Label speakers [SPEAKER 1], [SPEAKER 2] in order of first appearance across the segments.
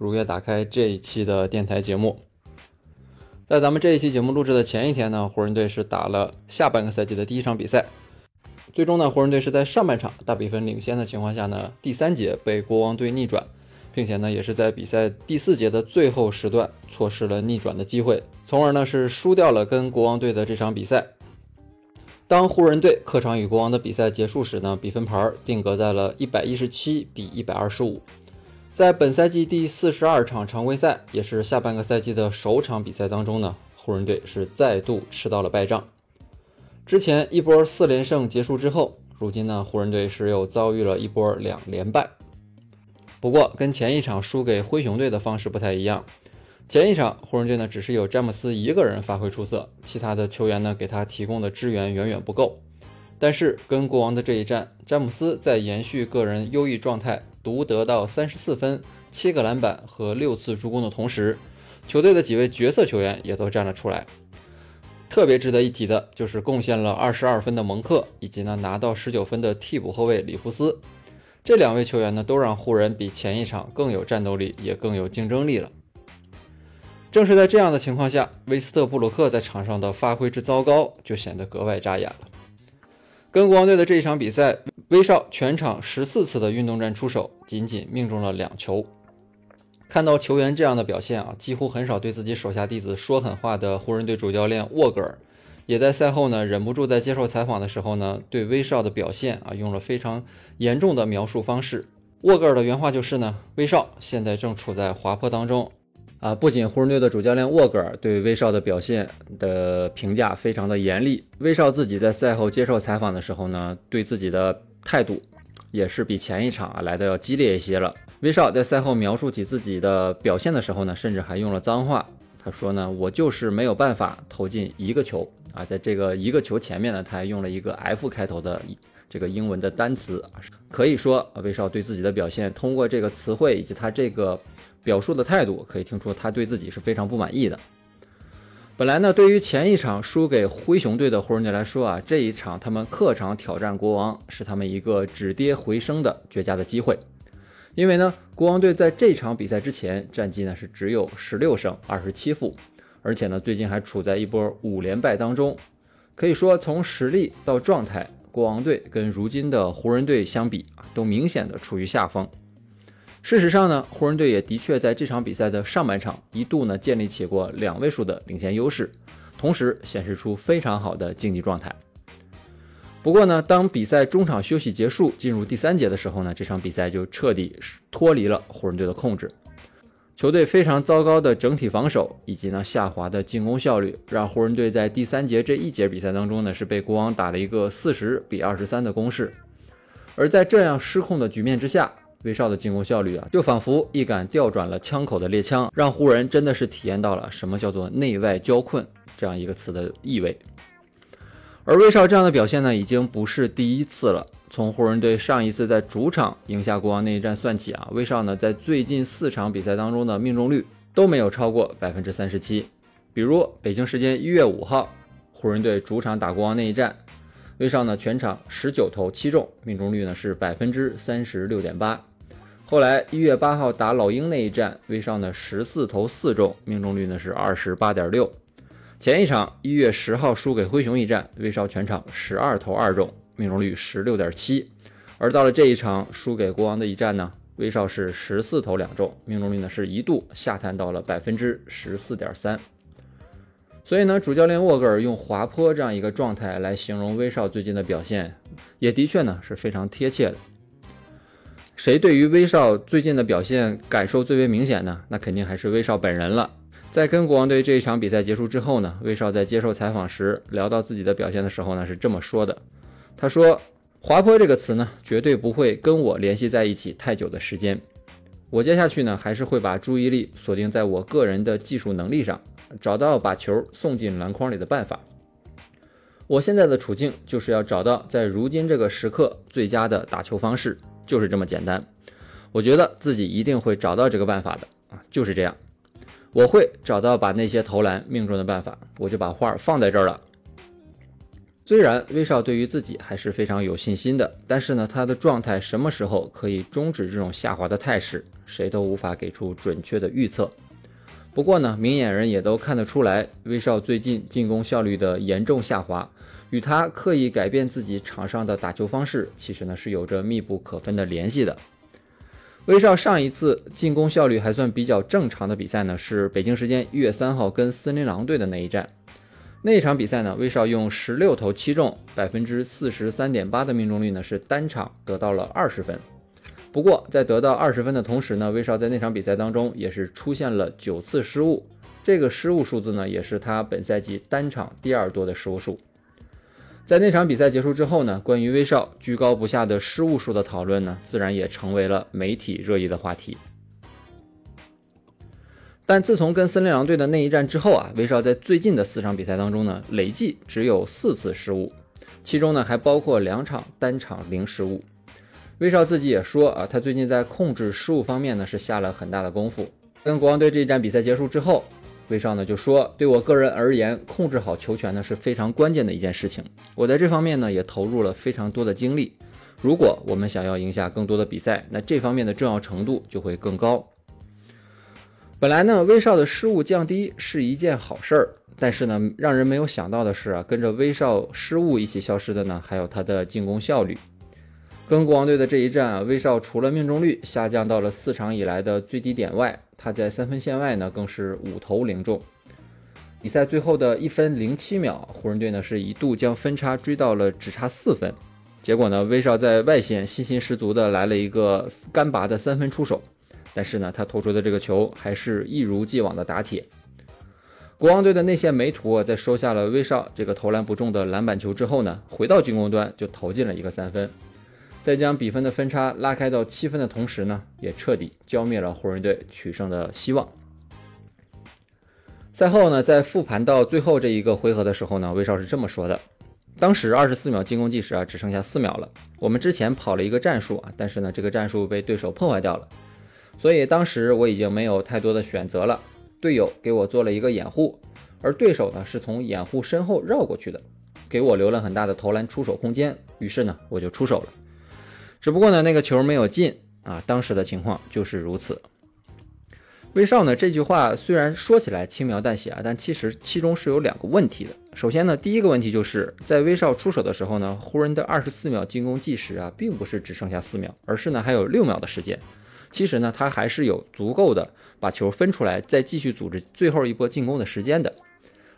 [SPEAKER 1] 如约打开这一期的电台节目。在咱们这一期节目录制的前一天呢，湖人队是打了下半个赛季的第一场比赛，最终呢，湖人队是在上半场大比分领先的情况下呢，第三节被国王队逆转，并且呢，也是在比赛第四节的最后时段错失了逆转的机会，从而呢是输掉了跟国王队的这场比赛。当湖人队客场与国王的比赛结束时呢，比分牌定格在了一百一十七比一百二十五。在本赛季第四十二场常规赛，也是下半个赛季的首场比赛当中呢，湖人队是再度吃到了败仗。之前一波四连胜结束之后，如今呢，湖人队是又遭遇了一波两连败。不过跟前一场输给灰熊队的方式不太一样。前一场湖人队呢，只是有詹姆斯一个人发挥出色，其他的球员呢给他提供的支援远远不够。但是跟国王的这一战，詹姆斯在延续个人优异状态，独得到三十四分、七个篮板和六次助攻的同时，球队的几位角色球员也都站了出来。特别值得一提的就是贡献了二十二分的蒙克，以及呢拿到十九分的替补后卫里弗斯，这两位球员呢都让湖人比前一场更有战斗力，也更有竞争力了。正是在这样的情况下，威斯特布鲁克在场上的发挥之糟糕就显得格外扎眼了。跟国王队的这一场比赛，威少全场十四次的运动战出手，仅仅命中了两球。看到球员这样的表现啊，几乎很少对自己手下弟子说狠话的湖人队主教练沃格尔，也在赛后呢忍不住在接受采访的时候呢，对威少的表现啊用了非常严重的描述方式。沃格尔的原话就是呢，威少现在正处在滑坡当中。啊，不仅湖人队的主教练沃格尔对威少的表现的评价非常的严厉，威少自己在赛后接受采访的时候呢，对自己的态度也是比前一场啊来的要激烈一些了。威少在赛后描述起自己的表现的时候呢，甚至还用了脏话。他说呢，我就是没有办法投进一个球啊，在这个一个球前面呢，他还用了一个 F 开头的这个英文的单词，可以说啊，威少对自己的表现通过这个词汇以及他这个。表述的态度可以听出他对自己是非常不满意的。本来呢，对于前一场输给灰熊队的湖人队来说啊，这一场他们客场挑战国王是他们一个止跌回升的绝佳的机会。因为呢，国王队在这场比赛之前战绩呢是只有十六胜二十七负，而且呢最近还处在一波五连败当中。可以说从实力到状态，国王队跟如今的湖人队相比啊，都明显的处于下风。事实上呢，湖人队也的确在这场比赛的上半场一度呢建立起过两位数的领先优势，同时显示出非常好的竞技状态。不过呢，当比赛中场休息结束，进入第三节的时候呢，这场比赛就彻底脱离了湖人队的控制。球队非常糟糕的整体防守以及呢下滑的进攻效率，让湖人队在第三节这一节比赛当中呢是被国王打了一个四十比二十三的攻势。而在这样失控的局面之下，威少的进攻效率啊，就仿佛一杆调转了枪口的猎枪，让湖人真的是体验到了什么叫做内外交困这样一个词的意味。而威少这样的表现呢，已经不是第一次了。从湖人队上一次在主场赢下国王那一战算起啊，威少呢在最近四场比赛当中的命中率都没有超过百分之三十七。比如北京时间一月五号，湖人队主场打国王那一战，威少呢全场十九投七中，命中率呢是百分之三十六点八。后来一月八号打老鹰那一战，威少呢十四投四中，命中率呢是二十八点六。前一场一月十号输给灰熊一战，威少全场十二投二中，命中率十六点七。而到了这一场输给国王的一战呢，威少是十四投两中，命中率呢是一度下探到了百分之十四点三。所以呢，主教练沃格尔用滑坡这样一个状态来形容威少最近的表现，也的确呢是非常贴切的。谁对于威少最近的表现感受最为明显呢？那肯定还是威少本人了。在跟国王队这一场比赛结束之后呢，威少在接受采访时聊到自己的表现的时候呢，是这么说的：“他说，滑坡这个词呢，绝对不会跟我联系在一起太久的时间。我接下去呢，还是会把注意力锁定在我个人的技术能力上，找到把球送进篮筐里的办法。我现在的处境就是要找到在如今这个时刻最佳的打球方式，就是这么简单。我觉得自己一定会找到这个办法的啊，就是这样。我会找到把那些投篮命中的办法，我就把画放在这儿了。虽然威少对于自己还是非常有信心的，但是呢，他的状态什么时候可以终止这种下滑的态势，谁都无法给出准确的预测。不过呢，明眼人也都看得出来，威少最近进攻效率的严重下滑，与他刻意改变自己场上的打球方式，其实呢是有着密不可分的联系的。威少上一次进攻效率还算比较正常的比赛呢，是北京时间一月三号跟森林狼队的那一战。那场比赛呢，威少用十六投七中，百分之四十三点八的命中率呢，是单场得到了二十分。不过在得到二十分的同时呢，威少在那场比赛当中也是出现了九次失误，这个失误数字呢，也是他本赛季单场第二多的失误数。在那场比赛结束之后呢，关于威少居高不下的失误数的讨论呢，自然也成为了媒体热议的话题。但自从跟森林狼队的那一战之后啊，威少在最近的四场比赛当中呢，累计只有四次失误，其中呢还包括两场单场零失误。威少自己也说啊，他最近在控制失误方面呢是下了很大的功夫。跟国王队这一战比赛结束之后。威少呢就说：“对我个人而言，控制好球权呢是非常关键的一件事情。我在这方面呢也投入了非常多的精力。如果我们想要赢下更多的比赛，那这方面的重要程度就会更高。本来呢，威少的失误降低是一件好事儿，但是呢，让人没有想到的是啊，跟着威少失误一起消失的呢，还有他的进攻效率。跟国王队的这一战啊，威少除了命中率下降到了四场以来的最低点外，他在三分线外呢，更是五投零中。比赛最后的一分零七秒，湖人队呢是一度将分差追到了只差四分。结果呢，威少在外线信心十足的来了一个干拔的三分出手，但是呢，他投出的这个球还是一如既往的打铁。国王队的内线梅图在收下了威少这个投篮不中的篮板球之后呢，回到进攻端就投进了一个三分。在将比分的分差拉开到七分的同时呢，也彻底浇灭了湖人队取胜的希望。赛后呢，在复盘到最后这一个回合的时候呢，威少是这么说的：当时二十四秒进攻计时啊，只剩下四秒了。我们之前跑了一个战术啊，但是呢，这个战术被对手破坏掉了，所以当时我已经没有太多的选择了。队友给我做了一个掩护，而对手呢是从掩护身后绕过去的，给我留了很大的投篮出手空间。于是呢，我就出手了。只不过呢，那个球没有进啊，当时的情况就是如此。威少呢这句话虽然说起来轻描淡写啊，但其实其中是有两个问题的。首先呢，第一个问题就是在威少出手的时候呢，湖人的二十四秒进攻计时啊，并不是只剩下四秒，而是呢还有六秒的时间。其实呢，他还是有足够的把球分出来，再继续组织最后一波进攻的时间的。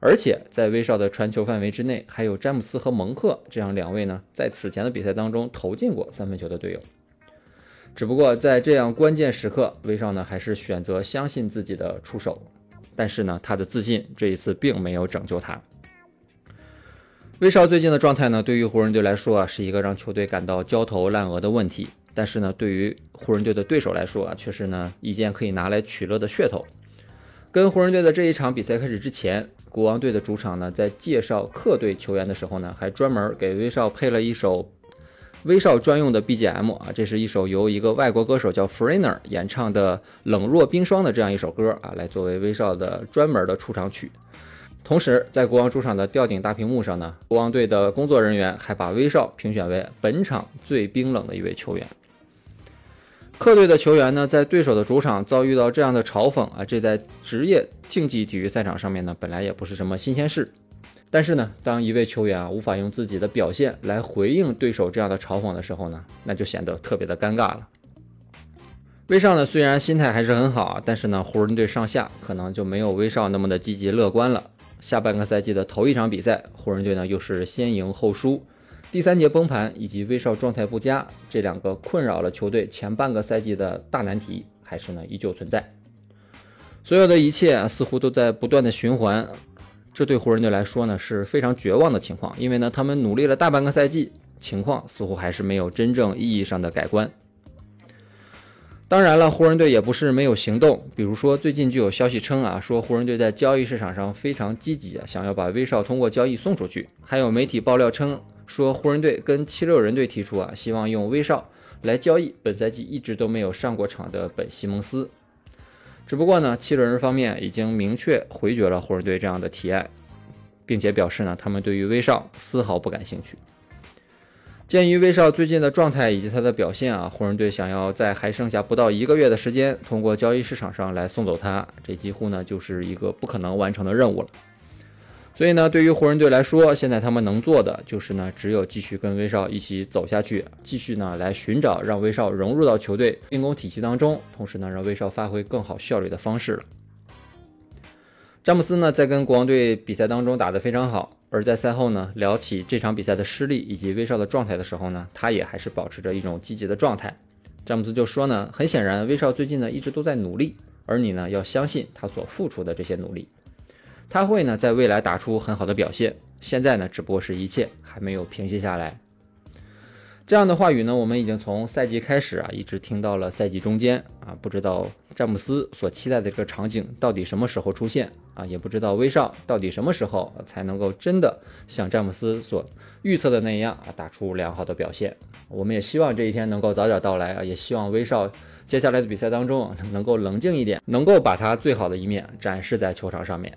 [SPEAKER 1] 而且在威少的传球范围之内，还有詹姆斯和蒙克这样两位呢，在此前的比赛当中投进过三分球的队友。只不过在这样关键时刻，威少呢还是选择相信自己的出手。但是呢，他的自信这一次并没有拯救他。威少最近的状态呢，对于湖人队来说啊，是一个让球队感到焦头烂额的问题。但是呢，对于湖人队的对手来说啊，却是呢一件可以拿来取乐的噱头。跟湖人队的这一场比赛开始之前。国王队的主场呢，在介绍客队球员的时候呢，还专门给威少配了一首威少专用的 BGM 啊，这是一首由一个外国歌手叫 f r e n e r 演唱的《冷若冰霜》的这样一首歌啊，来作为威少的专门的出场曲。同时，在国王主场的吊顶大屏幕上呢，国王队的工作人员还把威少评选为本场最冰冷的一位球员。客队的球员呢，在对手的主场遭遇到这样的嘲讽啊，这在职业竞技体育赛场上面呢，本来也不是什么新鲜事。但是呢，当一位球员啊无法用自己的表现来回应对手这样的嘲讽的时候呢，那就显得特别的尴尬了。威少呢，虽然心态还是很好啊，但是呢，湖人队上下可能就没有威少那么的积极乐观了。下半个赛季的头一场比赛，湖人队呢又是先赢后输。第三节崩盘以及威少状态不佳这两个困扰了球队前半个赛季的大难题，还是呢依旧存在。所有的一切，似乎都在不断的循环，这对湖人队来说呢是非常绝望的情况，因为呢他们努力了大半个赛季，情况似乎还是没有真正意义上的改观。当然了，湖人队也不是没有行动，比如说最近就有消息称啊，说湖人队在交易市场上非常积极，想要把威少通过交易送出去。还有媒体爆料称，说湖人队跟七六人队提出啊，希望用威少来交易本赛季一直都没有上过场的本西蒙斯。只不过呢，七六人方面已经明确回绝了湖人队这样的提案，并且表示呢，他们对于威少丝毫不感兴趣。鉴于威少最近的状态以及他的表现啊，湖人队想要在还剩下不到一个月的时间，通过交易市场上来送走他，这几乎呢就是一个不可能完成的任务了。所以呢，对于湖人队来说，现在他们能做的就是呢，只有继续跟威少一起走下去，继续呢来寻找让威少融入到球队进攻体系当中，同时呢让威少发挥更好效率的方式了。詹姆斯呢在跟国王队比赛当中打得非常好。而在赛后呢，聊起这场比赛的失利以及威少的状态的时候呢，他也还是保持着一种积极的状态。詹姆斯就说呢，很显然威少最近呢一直都在努力，而你呢要相信他所付出的这些努力，他会呢在未来打出很好的表现。现在呢只不过是一切还没有平息下来。这样的话语呢，我们已经从赛季开始啊，一直听到了赛季中间啊，不知道詹姆斯所期待的这个场景到底什么时候出现啊，也不知道威少到底什么时候才能够真的像詹姆斯所预测的那样啊，打出良好的表现。我们也希望这一天能够早点到来啊，也希望威少接下来的比赛当中能够冷静一点，能够把他最好的一面展示在球场上面。